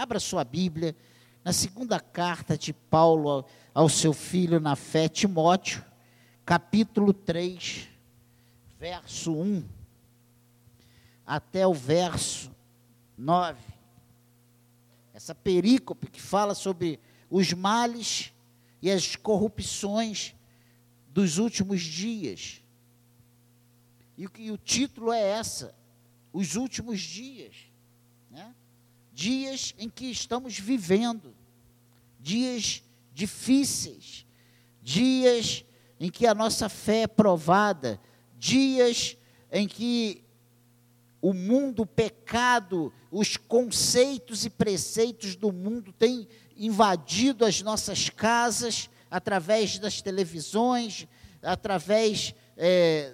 Abra sua Bíblia na segunda carta de Paulo ao seu filho na fé, Timóteo, capítulo 3, verso 1 até o verso 9. Essa perícope que fala sobre os males e as corrupções dos últimos dias. E o, e o título é essa, os últimos dias. Dias em que estamos vivendo, dias difíceis, dias em que a nossa fé é provada, dias em que o mundo, o pecado, os conceitos e preceitos do mundo têm invadido as nossas casas através das televisões, através é,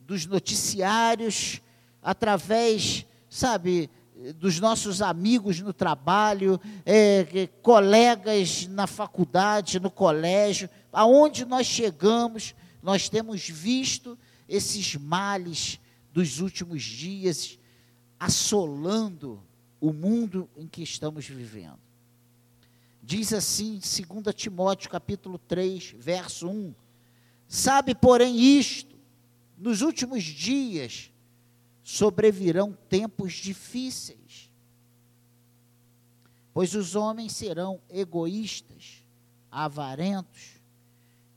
dos noticiários, através, sabe, dos nossos amigos no trabalho, é, colegas na faculdade, no colégio, aonde nós chegamos, nós temos visto esses males dos últimos dias assolando o mundo em que estamos vivendo. Diz assim, 2 Timóteo capítulo 3, verso 1: Sabe, porém, isto, nos últimos dias sobrevirão tempos difíceis, pois os homens serão egoístas, avarentos,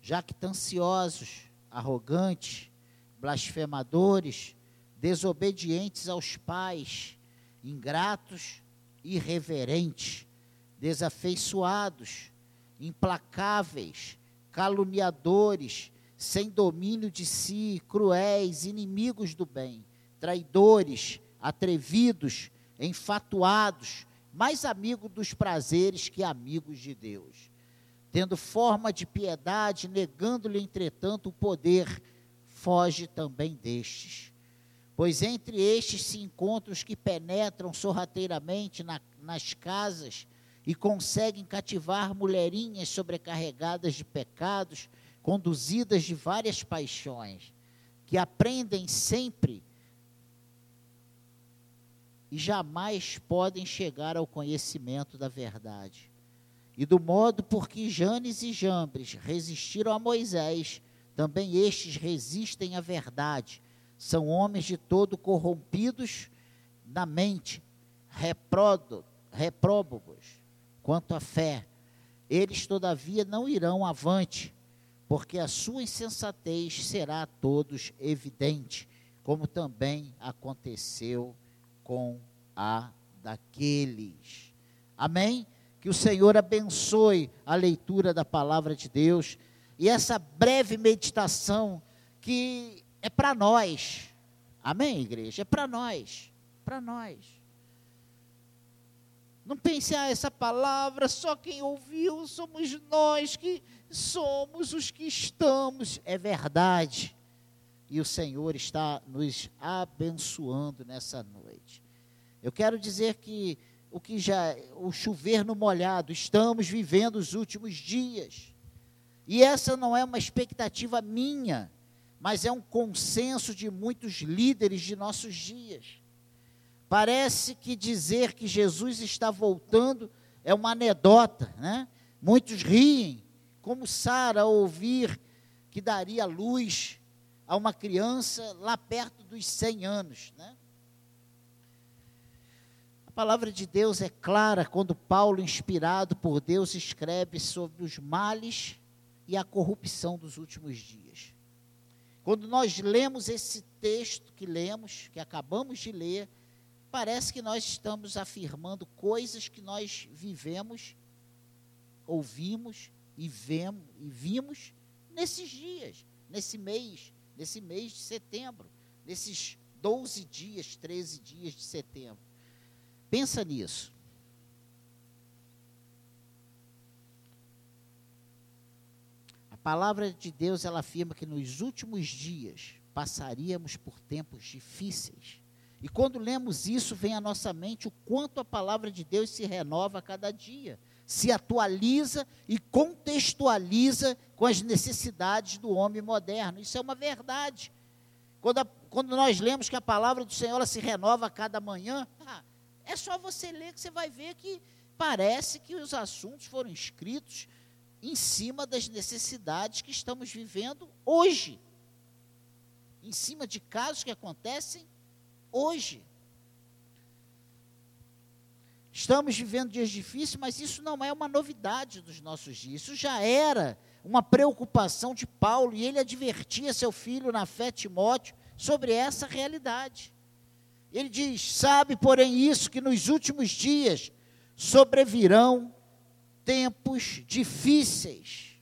jactanciosos, arrogantes, blasfemadores, desobedientes aos pais, ingratos, irreverentes, desafeiçoados, implacáveis, caluniadores, sem domínio de si, cruéis, inimigos do bem, traidores, atrevidos, enfatuados, mais amigos dos prazeres que amigos de Deus. Tendo forma de piedade, negando-lhe, entretanto, o poder, foge também destes Pois entre estes se encontram os que penetram sorrateiramente na, nas casas e conseguem cativar mulherinhas sobrecarregadas de pecados, conduzidas de várias paixões, que aprendem sempre e jamais podem chegar ao conhecimento da verdade. E do modo por que Janes e Jambres resistiram a Moisés, também estes resistem à verdade são homens de todo corrompidos na mente, repróbos quanto à fé. Eles, todavia, não irão avante, porque a sua insensatez será a todos evidente, como também aconteceu com a daqueles. Amém? Que o Senhor abençoe a leitura da palavra de Deus e essa breve meditação que é para nós. Amém, igreja? É para nós. Para nós. Não pense, ah, essa palavra, só quem ouviu somos nós que somos os que estamos. É verdade. E o Senhor está nos abençoando nessa noite. Eu quero dizer que o que já o chover no molhado, estamos vivendo os últimos dias. E essa não é uma expectativa minha mas é um consenso de muitos líderes de nossos dias. Parece que dizer que Jesus está voltando é uma anedota, né? Muitos riem, como Sara ao ouvir que daria luz a uma criança lá perto dos 100 anos, né? Palavra de Deus é clara quando Paulo, inspirado por Deus, escreve sobre os males e a corrupção dos últimos dias. Quando nós lemos esse texto que lemos, que acabamos de ler, parece que nós estamos afirmando coisas que nós vivemos, ouvimos e vemos e vimos nesses dias, nesse mês, nesse mês de setembro, nesses 12 dias, 13 dias de setembro. Pensa nisso. palavra de Deus ela afirma que nos últimos dias passaríamos por tempos difíceis. E quando lemos isso, vem à nossa mente o quanto a palavra de Deus se renova a cada dia, se atualiza e contextualiza com as necessidades do homem moderno. Isso é uma verdade. Quando, a, quando nós lemos que a palavra do Senhor se renova a cada manhã, ah, É só você ler que você vai ver que parece que os assuntos foram escritos em cima das necessidades que estamos vivendo hoje. Em cima de casos que acontecem hoje. Estamos vivendo dias difíceis, mas isso não é uma novidade dos nossos dias. Isso já era uma preocupação de Paulo e ele advertia seu filho na fé Timóteo sobre essa realidade. Ele diz: Sabe, porém, isso que nos últimos dias sobrevirão tempos difíceis.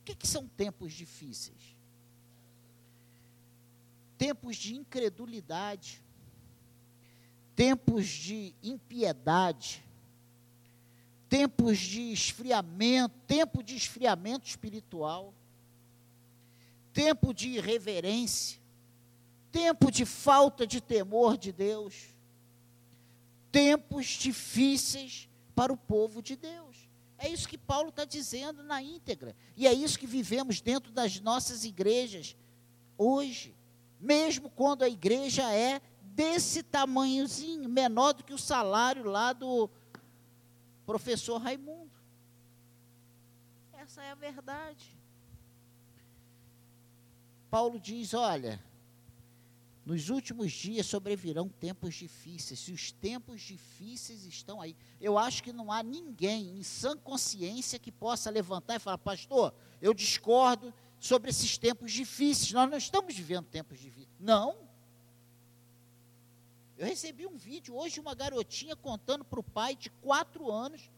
O que, que são tempos difíceis? Tempos de incredulidade, tempos de impiedade, tempos de esfriamento, tempo de esfriamento espiritual, tempo de irreverência, tempo de falta de temor de Deus, tempos difíceis para o povo de Deus. É isso que Paulo está dizendo na íntegra. E é isso que vivemos dentro das nossas igrejas hoje. Mesmo quando a igreja é desse tamanhozinho, menor do que o salário lá do professor Raimundo. Essa é a verdade. Paulo diz: olha, nos últimos dias sobrevirão tempos difíceis. Se os tempos difíceis estão aí, eu acho que não há ninguém em sã consciência que possa levantar e falar, pastor, eu discordo sobre esses tempos difíceis. Nós não estamos vivendo tempos difíceis. Não. Eu recebi um vídeo hoje de uma garotinha contando para o pai de quatro anos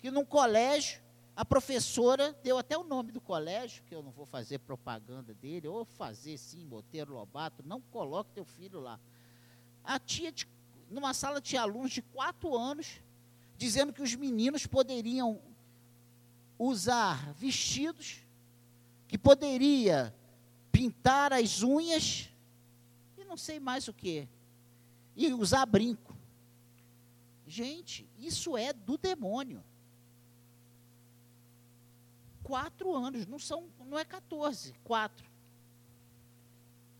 que num colégio a professora deu até o nome do colégio, que eu não vou fazer propaganda dele, ou fazer sim, Monteiro Lobato, não coloque teu filho lá. A tia, de, numa sala tinha alunos de quatro anos, dizendo que os meninos poderiam usar vestidos, que poderia pintar as unhas, e não sei mais o que, e usar brinco. Gente, isso é do demônio quatro anos, não, são, não é 14, quatro.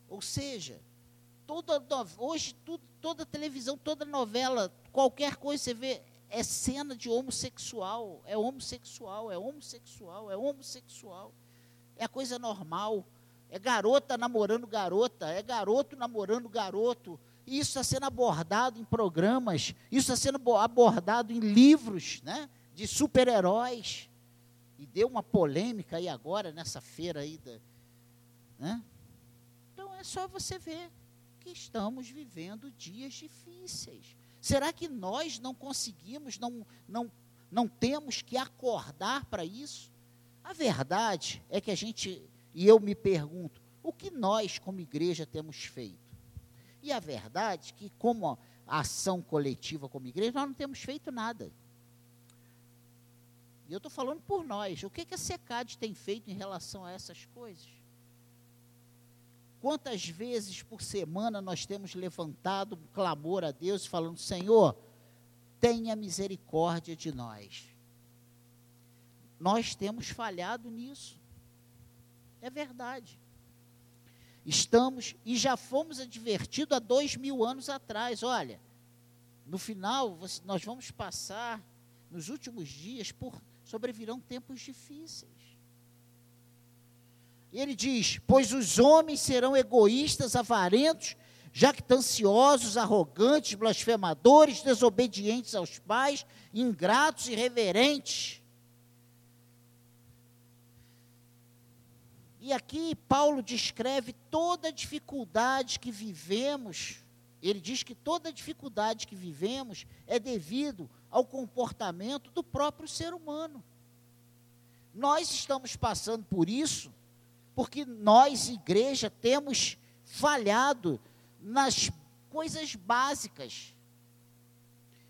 Ou seja, toda, hoje tudo, toda televisão, toda novela, qualquer coisa você vê, é cena de homossexual, é homossexual, é homossexual, é homossexual. É a coisa normal. É garota namorando garota, é garoto namorando garoto. E isso está sendo abordado em programas, isso está sendo abordado em livros né, de super-heróis e deu uma polêmica aí agora, nessa feira aí. Da, né? Então é só você ver que estamos vivendo dias difíceis. Será que nós não conseguimos, não, não, não temos que acordar para isso? A verdade é que a gente, e eu me pergunto, o que nós como igreja temos feito? E a verdade é que como ação coletiva como igreja, nós não temos feito nada. E eu estou falando por nós. O que, que a SECAD tem feito em relação a essas coisas? Quantas vezes por semana nós temos levantado um clamor a Deus, falando: Senhor, tenha misericórdia de nós. Nós temos falhado nisso. É verdade. Estamos e já fomos advertidos há dois mil anos atrás. Olha, no final nós vamos passar nos últimos dias por sobrevirão tempos difíceis. E ele diz: Pois os homens serão egoístas, avarentos, jactanciosos, arrogantes, blasfemadores, desobedientes aos pais, ingratos, irreverentes. E aqui Paulo descreve toda a dificuldade que vivemos. Ele diz que toda dificuldade que vivemos é devido ao comportamento do próprio ser humano. Nós estamos passando por isso porque nós, igreja, temos falhado nas coisas básicas,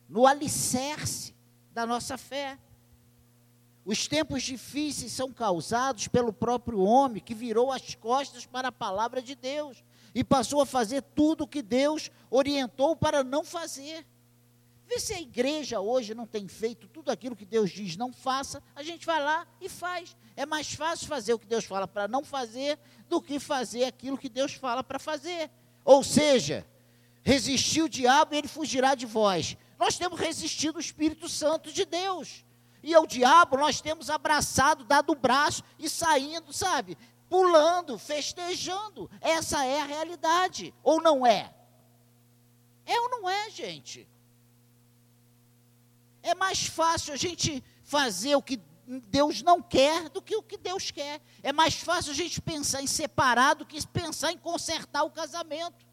no alicerce da nossa fé. Os tempos difíceis são causados pelo próprio homem que virou as costas para a palavra de Deus e passou a fazer tudo o que Deus orientou para não fazer. Vê se a igreja hoje não tem feito tudo aquilo que Deus diz não faça, a gente vai lá e faz. É mais fácil fazer o que Deus fala para não fazer do que fazer aquilo que Deus fala para fazer. Ou seja, resistir o diabo e ele fugirá de vós. Nós temos resistido ao Espírito Santo de Deus. E ao diabo nós temos abraçado, dado o braço e saindo, sabe? Pulando, festejando. Essa é a realidade. Ou não é? É ou não é, gente? É mais fácil a gente fazer o que Deus não quer do que o que Deus quer. É mais fácil a gente pensar em separar do que pensar em consertar o casamento.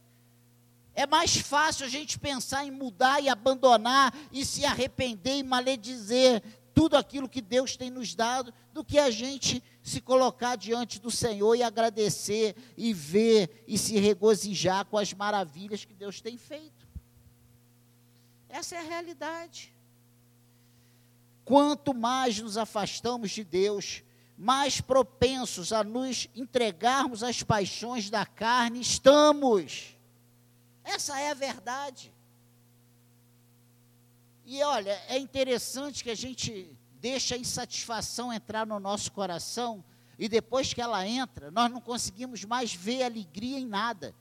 É mais fácil a gente pensar em mudar e abandonar e se arrepender e maledizer tudo aquilo que Deus tem nos dado do que a gente se colocar diante do Senhor e agradecer e ver e se regozijar com as maravilhas que Deus tem feito. Essa é a realidade. Quanto mais nos afastamos de Deus, mais propensos a nos entregarmos às paixões da carne estamos. Essa é a verdade. E olha, é interessante que a gente deixa a insatisfação entrar no nosso coração e depois que ela entra, nós não conseguimos mais ver alegria em nada.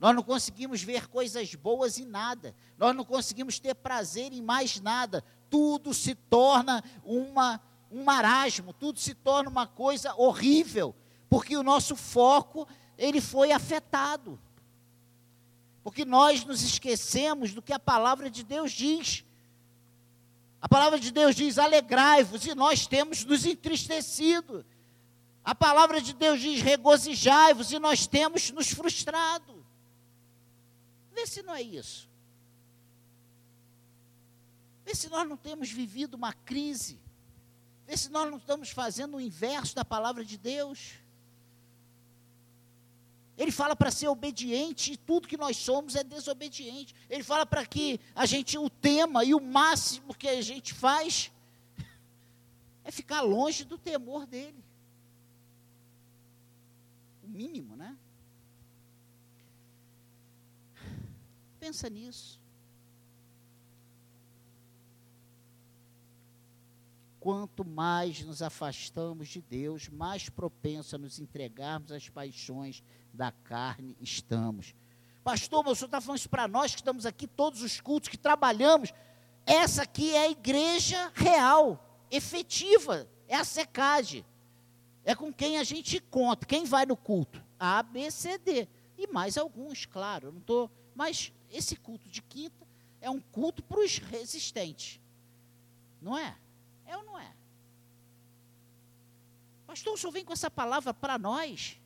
Nós não conseguimos ver coisas boas em nada. Nós não conseguimos ter prazer em mais nada. Tudo se torna uma, um marasmo, tudo se torna uma coisa horrível, porque o nosso foco ele foi afetado. Porque nós nos esquecemos do que a palavra de Deus diz. A palavra de Deus diz: alegrai-vos, e nós temos nos entristecido. A palavra de Deus diz: regozijai-vos, e nós temos nos frustrado. Vê se não é isso. Vê se nós não temos vivido uma crise. Vê se nós não estamos fazendo o inverso da palavra de Deus. Ele fala para ser obediente e tudo que nós somos é desobediente. Ele fala para que a gente o tema e o máximo que a gente faz é ficar longe do temor dele. O mínimo, né? Pensa nisso. Quanto mais nos afastamos de Deus, mais propenso a nos entregarmos às paixões da carne estamos. Pastor, o senhor está falando isso para nós que estamos aqui, todos os cultos que trabalhamos. Essa aqui é a igreja real, efetiva, é a secagem. É com quem a gente conta, quem vai no culto? A, B, C, D. E mais alguns, claro. Não tô, mas esse culto de quinta é um culto para os resistentes. Não é? É ou não é? Pastor, o senhor vem com essa palavra para nós?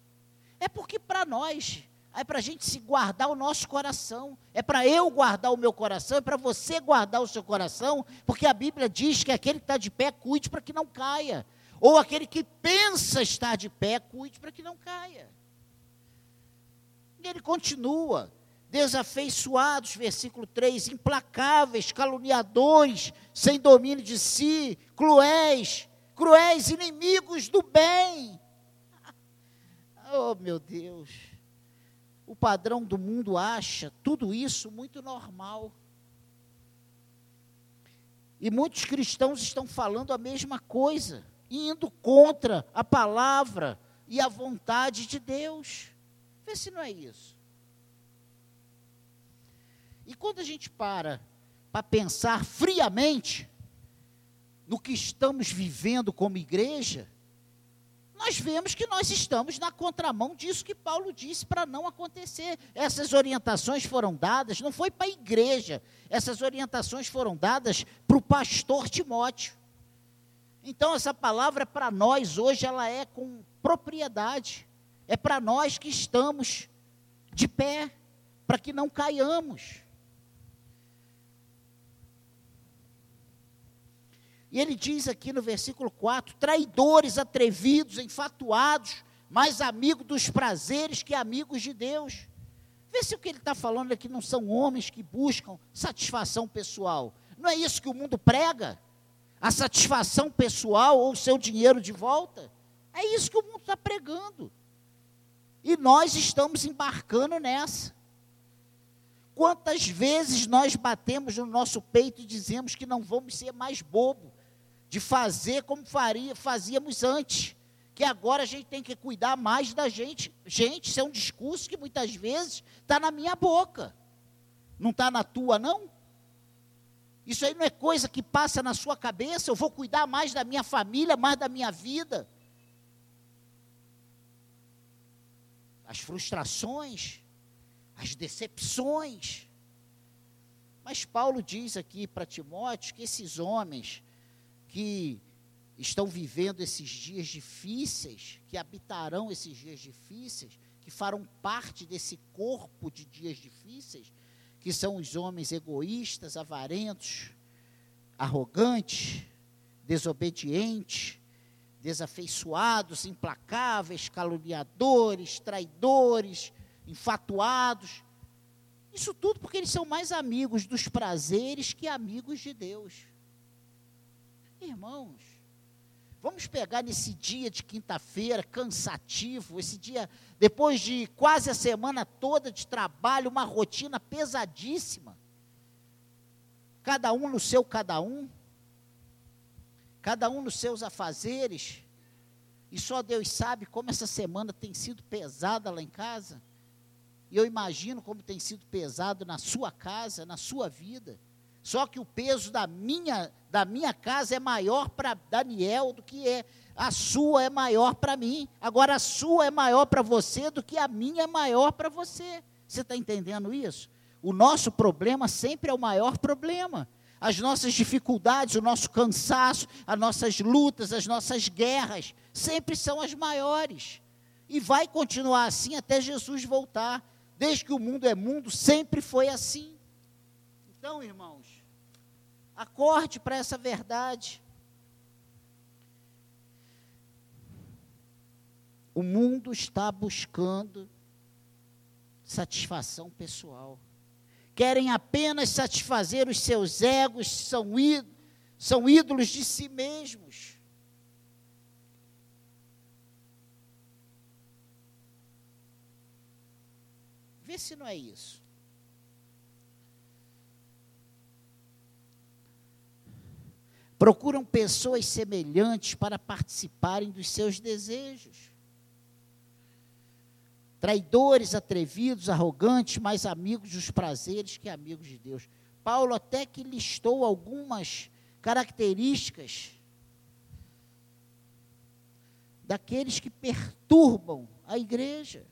É porque para nós, é para a gente se guardar o nosso coração, é para eu guardar o meu coração, é para você guardar o seu coração, porque a Bíblia diz que aquele que está de pé, cuide para que não caia. Ou aquele que pensa estar de pé, cuide para que não caia. E ele continua, desafeiçoados, versículo 3, implacáveis, caluniadores, sem domínio de si, cruéis, cruéis, inimigos do bem. Oh, meu Deus. O padrão do mundo acha tudo isso muito normal. E muitos cristãos estão falando a mesma coisa, indo contra a palavra e a vontade de Deus. Vê se não é isso. E quando a gente para para pensar friamente no que estamos vivendo como igreja, nós vemos que nós estamos na contramão disso que Paulo disse para não acontecer. Essas orientações foram dadas, não foi para a igreja, essas orientações foram dadas para o pastor Timóteo. Então, essa palavra para nós hoje, ela é com propriedade, é para nós que estamos de pé, para que não caiamos. E ele diz aqui no versículo 4: traidores, atrevidos, enfatuados, mais amigos dos prazeres que amigos de Deus. Vê se o que ele está falando aqui não são homens que buscam satisfação pessoal. Não é isso que o mundo prega? A satisfação pessoal ou o seu dinheiro de volta? É isso que o mundo está pregando. E nós estamos embarcando nessa. Quantas vezes nós batemos no nosso peito e dizemos que não vamos ser mais bobo, de fazer como faria, fazíamos antes, que agora a gente tem que cuidar mais da gente. Gente, isso é um discurso que muitas vezes está na minha boca, não está na tua, não? Isso aí não é coisa que passa na sua cabeça. Eu vou cuidar mais da minha família, mais da minha vida. As frustrações, as decepções. Mas Paulo diz aqui para Timóteo que esses homens que estão vivendo esses dias difíceis, que habitarão esses dias difíceis, que farão parte desse corpo de dias difíceis, que são os homens egoístas, avarentos, arrogantes, desobedientes, desafeiçoados, implacáveis, caluniadores, traidores, enfatuados. Isso tudo porque eles são mais amigos dos prazeres que amigos de Deus. Irmãos, Vamos pegar nesse dia de quinta-feira, cansativo, esse dia, depois de quase a semana toda de trabalho, uma rotina pesadíssima. Cada um no seu cada um, cada um nos seus afazeres, e só Deus sabe como essa semana tem sido pesada lá em casa. E eu imagino como tem sido pesado na sua casa, na sua vida. Só que o peso da minha, da minha casa é maior para Daniel do que é a sua é maior para mim. Agora a sua é maior para você do que a minha é maior para você. Você está entendendo isso? O nosso problema sempre é o maior problema. As nossas dificuldades, o nosso cansaço, as nossas lutas, as nossas guerras, sempre são as maiores. E vai continuar assim até Jesus voltar. Desde que o mundo é mundo, sempre foi assim. Então, irmãos, Acorde para essa verdade. O mundo está buscando satisfação pessoal. Querem apenas satisfazer os seus egos, são, são ídolos de si mesmos. Vê se não é isso. Procuram pessoas semelhantes para participarem dos seus desejos. Traidores, atrevidos, arrogantes, mais amigos dos prazeres que amigos de Deus. Paulo até que listou algumas características daqueles que perturbam a igreja.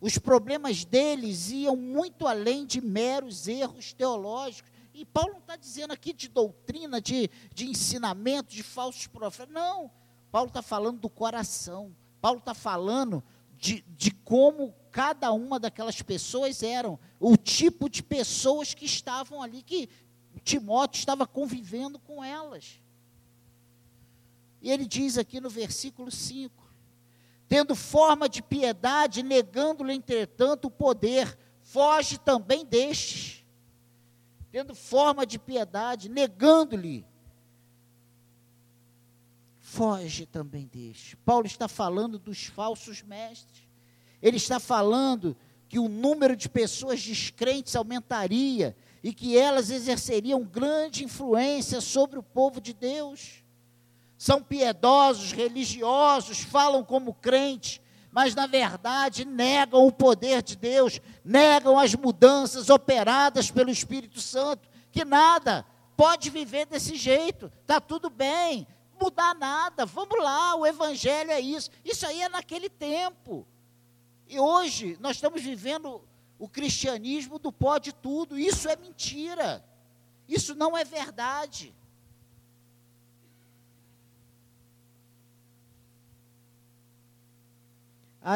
Os problemas deles iam muito além de meros erros teológicos. E Paulo não está dizendo aqui de doutrina, de, de ensinamento, de falsos profetas. Não. Paulo está falando do coração. Paulo está falando de, de como cada uma daquelas pessoas eram, o tipo de pessoas que estavam ali, que Timóteo estava convivendo com elas. E ele diz aqui no versículo 5: tendo forma de piedade, negando-lhe, entretanto, o poder, foge também destes tendo forma de piedade, negando-lhe. Foge também deste. Paulo está falando dos falsos mestres. Ele está falando que o número de pessoas descrentes aumentaria e que elas exerceriam grande influência sobre o povo de Deus. São piedosos, religiosos, falam como crentes, mas na verdade negam o poder de Deus, negam as mudanças operadas pelo Espírito Santo, que nada pode viver desse jeito, está tudo bem, mudar nada, vamos lá, o Evangelho é isso. Isso aí é naquele tempo. E hoje nós estamos vivendo o cristianismo do pode tudo, isso é mentira, isso não é verdade. A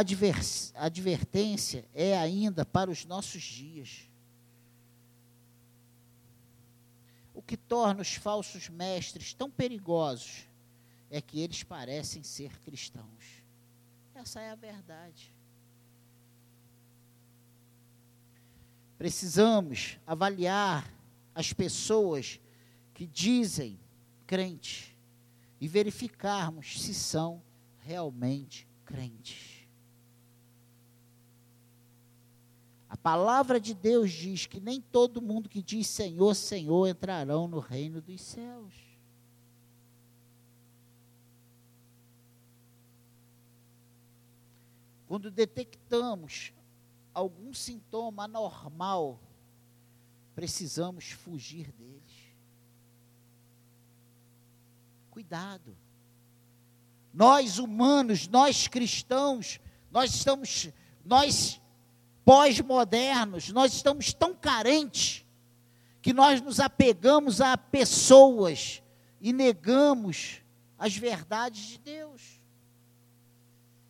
advertência é ainda para os nossos dias. O que torna os falsos mestres tão perigosos é que eles parecem ser cristãos. Essa é a verdade. Precisamos avaliar as pessoas que dizem crente e verificarmos se são realmente crentes. A palavra de Deus diz que nem todo mundo que diz Senhor, Senhor entrarão no reino dos céus. Quando detectamos algum sintoma anormal precisamos fugir deles. Cuidado. Nós humanos, nós cristãos, nós estamos, nós pós-modernos, nós estamos tão carentes que nós nos apegamos a pessoas e negamos as verdades de Deus.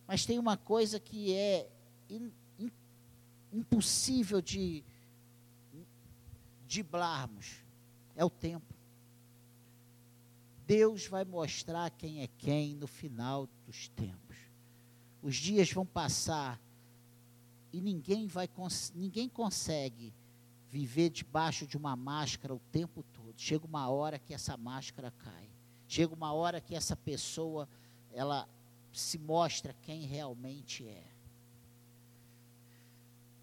Mas tem uma coisa que é in, in, impossível de driblarmos, é o tempo. Deus vai mostrar quem é quem no final dos tempos. Os dias vão passar e ninguém vai ninguém consegue viver debaixo de uma máscara o tempo todo. Chega uma hora que essa máscara cai. Chega uma hora que essa pessoa ela se mostra quem realmente é.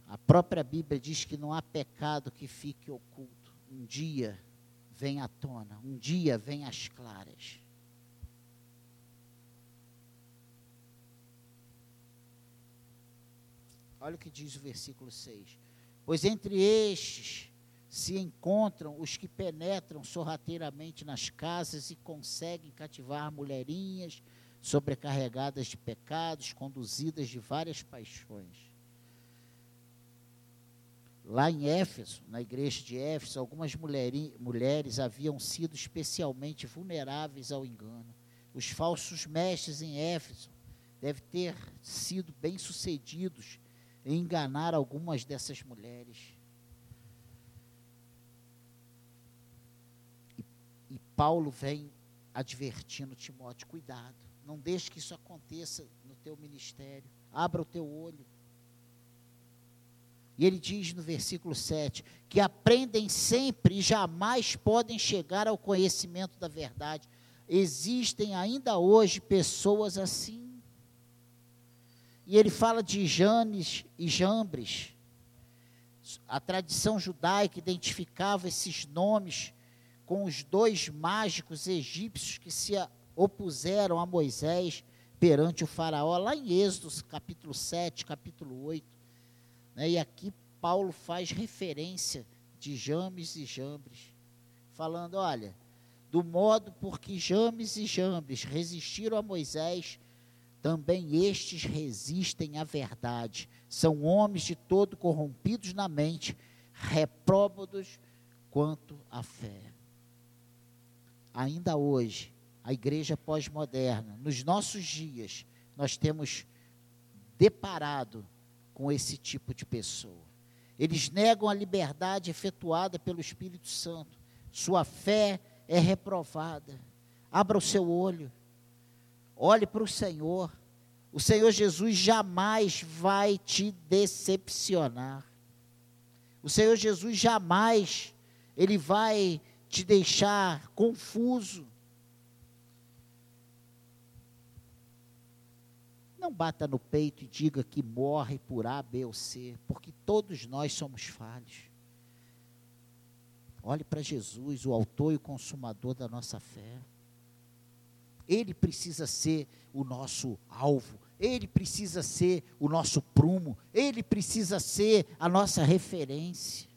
A própria Bíblia diz que não há pecado que fique oculto. Um dia vem à tona, um dia vem às claras. Olha o que diz o versículo 6. Pois entre estes se encontram os que penetram sorrateiramente nas casas e conseguem cativar mulherinhas sobrecarregadas de pecados, conduzidas de várias paixões. Lá em Éfeso, na igreja de Éfeso, algumas mulheres haviam sido especialmente vulneráveis ao engano. Os falsos mestres em Éfeso devem ter sido bem-sucedidos em enganar algumas dessas mulheres. E, e Paulo vem advertindo Timóteo: cuidado não deixe que isso aconteça no teu ministério. Abra o teu olho. E ele diz no versículo 7 que aprendem sempre e jamais podem chegar ao conhecimento da verdade. Existem ainda hoje pessoas assim. E ele fala de Janes e Jambres. A tradição judaica identificava esses nomes com os dois mágicos egípcios que se opuseram a Moisés perante o faraó, lá em Êxodo, capítulo 7, capítulo 8. Né? E aqui Paulo faz referência de James e Jambres, falando, olha, do modo por que James e Jambres resistiram a Moisés, também estes resistem à verdade. São homens de todo corrompidos na mente, repróbados quanto à fé. Ainda hoje, a igreja pós-moderna, nos nossos dias, nós temos deparado com esse tipo de pessoa. Eles negam a liberdade efetuada pelo Espírito Santo. Sua fé é reprovada. Abra o seu olho. Olhe para o Senhor. O Senhor Jesus jamais vai te decepcionar. O Senhor Jesus jamais ele vai te deixar confuso. Não bata no peito e diga que morre por A, B ou C, porque todos nós somos falhos. Olhe para Jesus, o autor e o consumador da nossa fé. Ele precisa ser o nosso alvo, ele precisa ser o nosso prumo, ele precisa ser a nossa referência.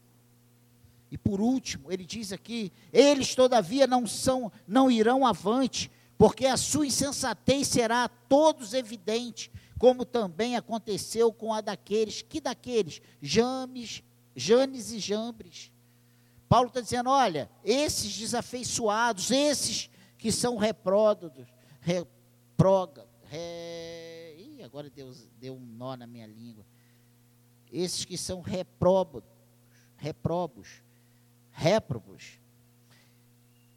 E por último, ele diz aqui: eles todavia não são, não irão avante, porque a sua insensatez será a todos evidente, como também aconteceu com a daqueles, que daqueles? James, Janes e Jambres. Paulo está dizendo, olha, esses desafeiçoados, esses que são repródodos, reproga, re, ih, agora Deus deu um nó na minha língua. Esses que são repróbados, reprobos, réprobos,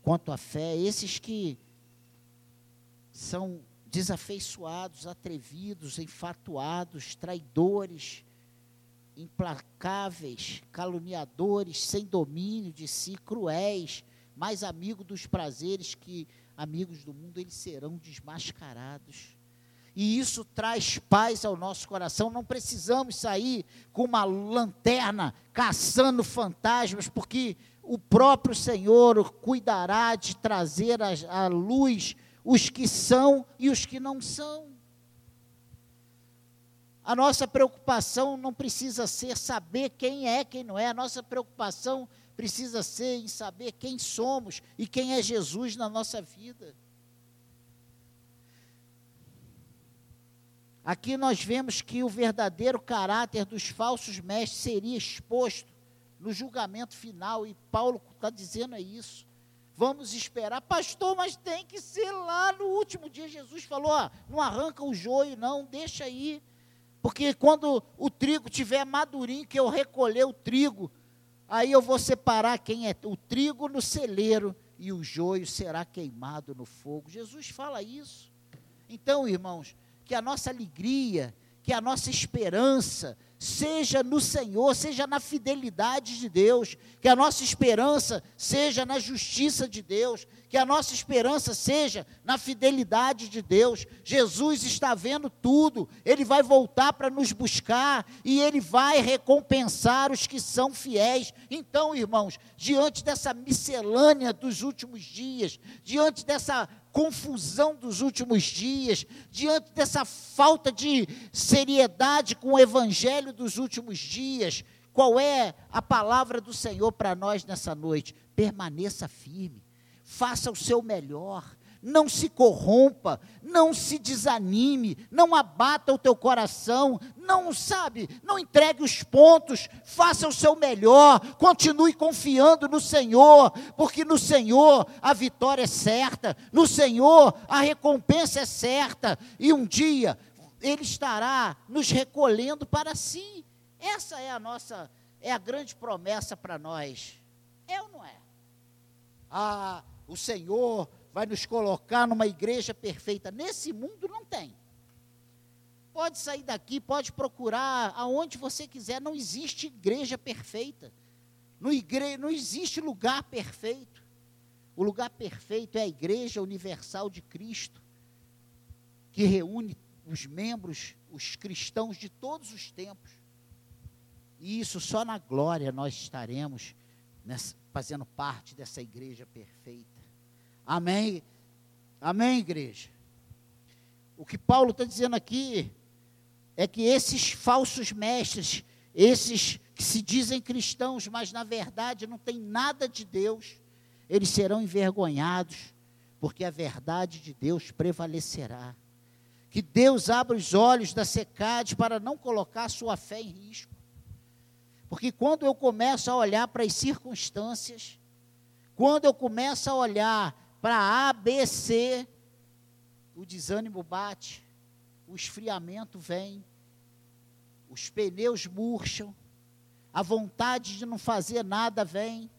quanto à fé, esses que são desafeiçoados, atrevidos, enfatuados, traidores, implacáveis, caluniadores, sem domínio de si, cruéis, mais amigos dos prazeres que amigos do mundo, eles serão desmascarados. E isso traz paz ao nosso coração. Não precisamos sair com uma lanterna caçando fantasmas, porque o próprio Senhor cuidará de trazer à luz os que são e os que não são. A nossa preocupação não precisa ser saber quem é, quem não é. A nossa preocupação precisa ser em saber quem somos e quem é Jesus na nossa vida. Aqui nós vemos que o verdadeiro caráter dos falsos mestres seria exposto no julgamento final, e Paulo está dizendo é isso. Vamos esperar, pastor, mas tem que ser lá no último dia. Jesus falou: ó, não arranca o joio, não, deixa aí. Porque quando o trigo tiver madurinho, que eu recolher o trigo, aí eu vou separar quem é o trigo no celeiro e o joio será queimado no fogo. Jesus fala isso. Então, irmãos, que a nossa alegria, que a nossa esperança seja no Senhor, seja na fidelidade de Deus, que a nossa esperança seja na justiça de Deus, que a nossa esperança seja na fidelidade de Deus. Jesus está vendo tudo, ele vai voltar para nos buscar e ele vai recompensar os que são fiéis. Então, irmãos, diante dessa miscelânea dos últimos dias, diante dessa confusão dos últimos dias, diante dessa falta de seriedade com o evangelho dos últimos dias, qual é a palavra do Senhor para nós nessa noite? Permaneça firme, faça o seu melhor, não se corrompa, não se desanime, não abata o teu coração, não sabe, não entregue os pontos, faça o seu melhor, continue confiando no Senhor, porque no Senhor a vitória é certa, no Senhor a recompensa é certa, e um dia Ele estará nos recolhendo para si. Essa é a nossa, é a grande promessa para nós. É ou não é? Ah, o Senhor vai nos colocar numa igreja perfeita. Nesse mundo não tem. Pode sair daqui, pode procurar aonde você quiser, não existe igreja perfeita. No igre... Não existe lugar perfeito. O lugar perfeito é a igreja universal de Cristo, que reúne os membros, os cristãos de todos os tempos. E isso só na glória nós estaremos nessa, fazendo parte dessa igreja perfeita. Amém? Amém, igreja? O que Paulo está dizendo aqui é que esses falsos mestres, esses que se dizem cristãos, mas na verdade não tem nada de Deus, eles serão envergonhados, porque a verdade de Deus prevalecerá. Que Deus abra os olhos da secade para não colocar sua fé em risco. Porque quando eu começo a olhar para as circunstâncias, quando eu começo a olhar para A, B, C, o desânimo bate, o esfriamento vem, os pneus murcham, a vontade de não fazer nada vem,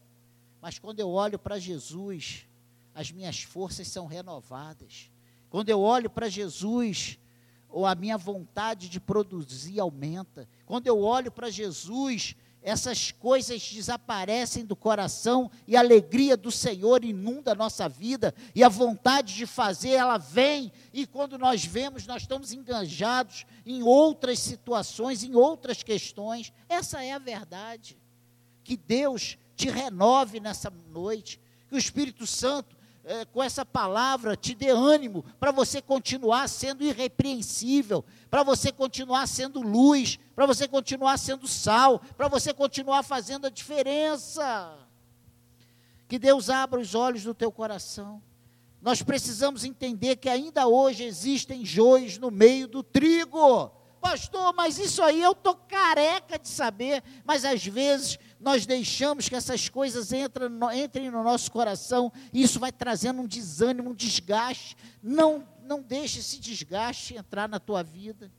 mas quando eu olho para Jesus, as minhas forças são renovadas. Quando eu olho para Jesus, ou a minha vontade de produzir aumenta. Quando eu olho para Jesus, essas coisas desaparecem do coração e a alegria do Senhor inunda a nossa vida e a vontade de fazer ela vem e quando nós vemos nós estamos enganjados em outras situações, em outras questões. Essa é a verdade. Que Deus te renove nessa noite, que o Espírito Santo é, com essa palavra te dê ânimo para você continuar sendo irrepreensível, para você continuar sendo luz, para você continuar sendo sal, para você continuar fazendo a diferença. Que Deus abra os olhos do teu coração. Nós precisamos entender que ainda hoje existem joios no meio do trigo. Pastor, mas isso aí eu estou careca de saber, mas às vezes nós deixamos que essas coisas entrem no, nosso coração e isso vai trazendo um desânimo, um desgaste. Não, não deixe esse desgaste entrar na tua vida.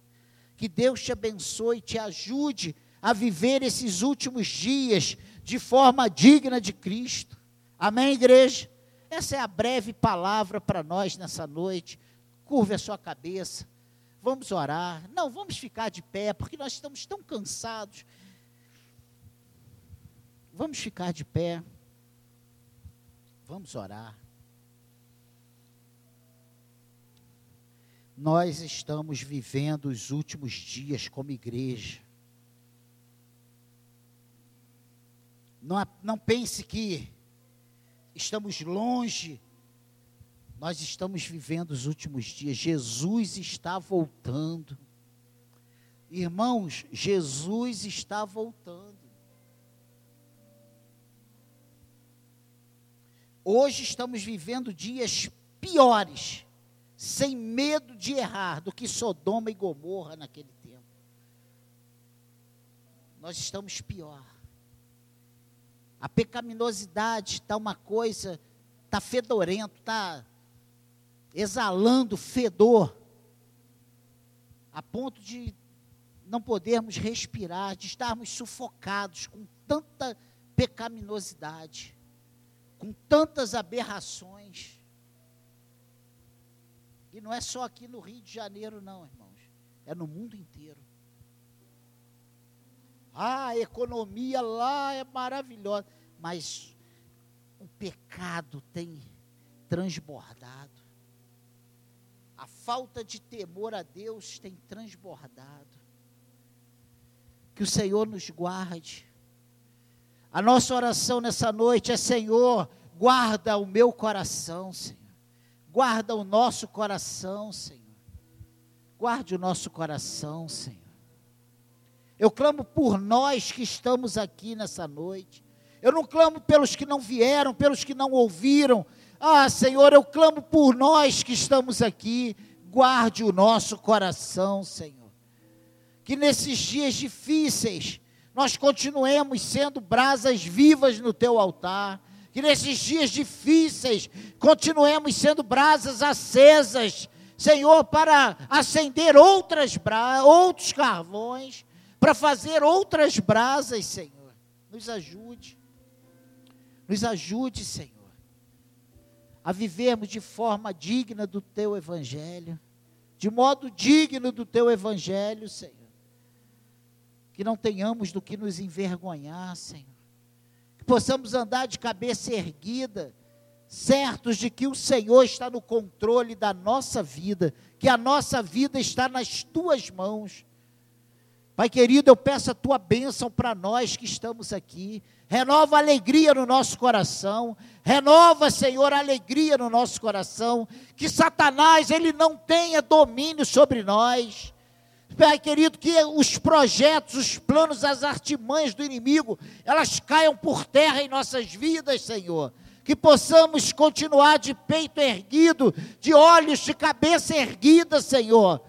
Que Deus te abençoe, te ajude a viver esses últimos dias de forma digna de Cristo. Amém, igreja? Essa é a breve palavra para nós nessa noite. Curve a sua cabeça. Vamos orar. Não, vamos ficar de pé, porque nós estamos tão cansados. Vamos ficar de pé. Vamos orar. Nós estamos vivendo os últimos dias como igreja. Não, não pense que estamos longe. Nós estamos vivendo os últimos dias. Jesus está voltando. Irmãos, Jesus está voltando. Hoje estamos vivendo dias piores, sem medo de errar, do que Sodoma e Gomorra naquele tempo. Nós estamos pior. A pecaminosidade está uma coisa, está fedorento, está exalando fedor, a ponto de não podermos respirar, de estarmos sufocados com tanta pecaminosidade, com tantas aberrações. E não é só aqui no Rio de Janeiro, não, irmãos, é no mundo inteiro. Ah, a economia lá é maravilhosa, mas o pecado tem transbordado. A falta de temor a Deus tem transbordado. Que o Senhor nos guarde. A nossa oração nessa noite é: Senhor, guarda o meu coração, Senhor. Guarda o nosso coração, Senhor. Guarde o nosso coração, Senhor. Eu clamo por nós que estamos aqui nessa noite. Eu não clamo pelos que não vieram, pelos que não ouviram. Ah, Senhor, eu clamo por nós que estamos aqui. Guarde o nosso coração, Senhor. Que nesses dias difíceis nós continuemos sendo brasas vivas no teu altar. Que nesses dias difíceis continuemos sendo brasas acesas, Senhor, para acender outras bra outros carvões para fazer outras brasas, Senhor. Nos ajude. Nos ajude, Senhor, a vivermos de forma digna do teu evangelho, de modo digno do teu evangelho, Senhor. Que não tenhamos do que nos envergonhar, Senhor. Que possamos andar de cabeça erguida, certos de que o Senhor está no controle da nossa vida, que a nossa vida está nas tuas mãos Pai querido, eu peço a tua bênção para nós que estamos aqui. Renova a alegria no nosso coração. Renova, Senhor, alegria no nosso coração. Que Satanás, ele não tenha domínio sobre nós. Pai querido, que os projetos, os planos, as artimanhas do inimigo, elas caiam por terra em nossas vidas, Senhor. Que possamos continuar de peito erguido, de olhos, de cabeça erguida, Senhor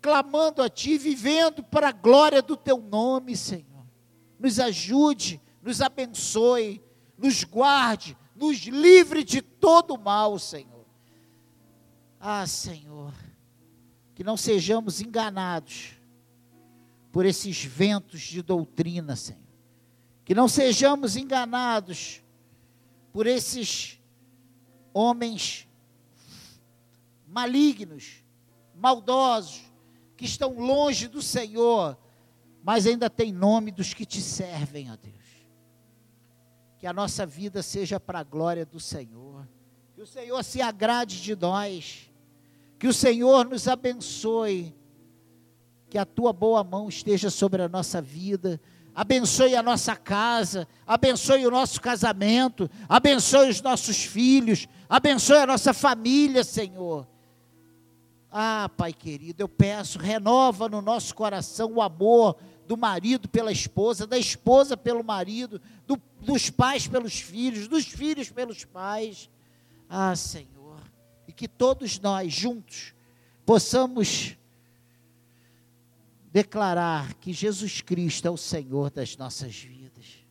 clamando a Ti, vivendo para a glória do Teu nome, Senhor. Nos ajude, nos abençoe, nos guarde, nos livre de todo mal, Senhor. Ah, Senhor, que não sejamos enganados por esses ventos de doutrina, Senhor. Que não sejamos enganados por esses homens malignos, maldosos, que estão longe do Senhor, mas ainda tem nome dos que te servem, ó Deus. Que a nossa vida seja para a glória do Senhor. Que o Senhor se agrade de nós. Que o Senhor nos abençoe. Que a tua boa mão esteja sobre a nossa vida. Abençoe a nossa casa, abençoe o nosso casamento, abençoe os nossos filhos, abençoe a nossa família, Senhor ah, Pai querido, eu peço, renova no nosso coração o amor do marido pela esposa, da esposa pelo marido, do, dos pais pelos filhos, dos filhos pelos pais. Ah, Senhor, que todos nós juntos possamos declarar que Jesus Cristo é o Senhor das nossas vidas.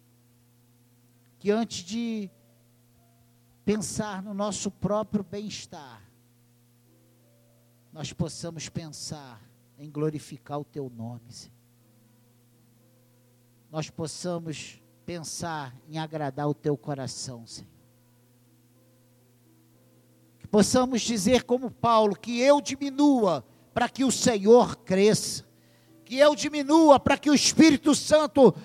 Que antes de pensar no nosso próprio bem-estar, nós possamos pensar em glorificar o Teu nome, Senhor. Nós possamos pensar em agradar o Teu coração, Senhor. Possamos dizer como Paulo, que eu diminua para que o Senhor cresça. Que eu diminua para que o Espírito Santo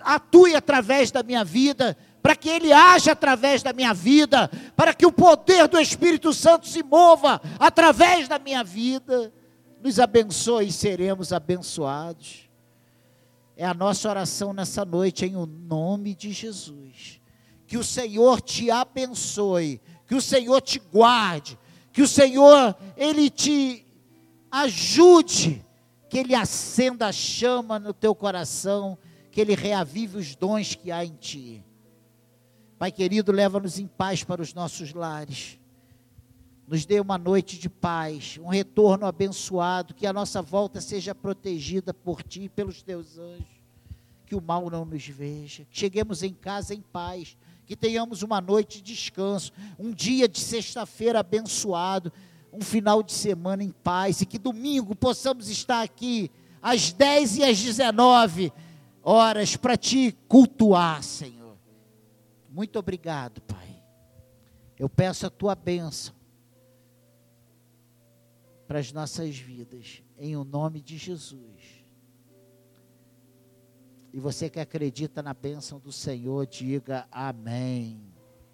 atue através da minha vida para que Ele haja através da minha vida, para que o poder do Espírito Santo se mova através da minha vida. Nos abençoe e seremos abençoados. É a nossa oração nessa noite, em o nome de Jesus. Que o Senhor te abençoe, que o Senhor te guarde, que o Senhor, Ele te ajude, que Ele acenda a chama no teu coração, que Ele reavive os dons que há em ti Pai querido, leva-nos em paz para os nossos lares. Nos dê uma noite de paz, um retorno abençoado, que a nossa volta seja protegida por Ti e pelos Teus anjos. Que o mal não nos veja. Que cheguemos em casa em paz. Que tenhamos uma noite de descanso. Um dia de sexta-feira abençoado. Um final de semana em paz. E que domingo possamos estar aqui às 10 e às 19 horas para Te cultuar, Senhor. Muito obrigado, Pai. Eu peço a Tua bênção para as nossas vidas, em o nome de Jesus. E você que acredita na bênção do Senhor, diga amém.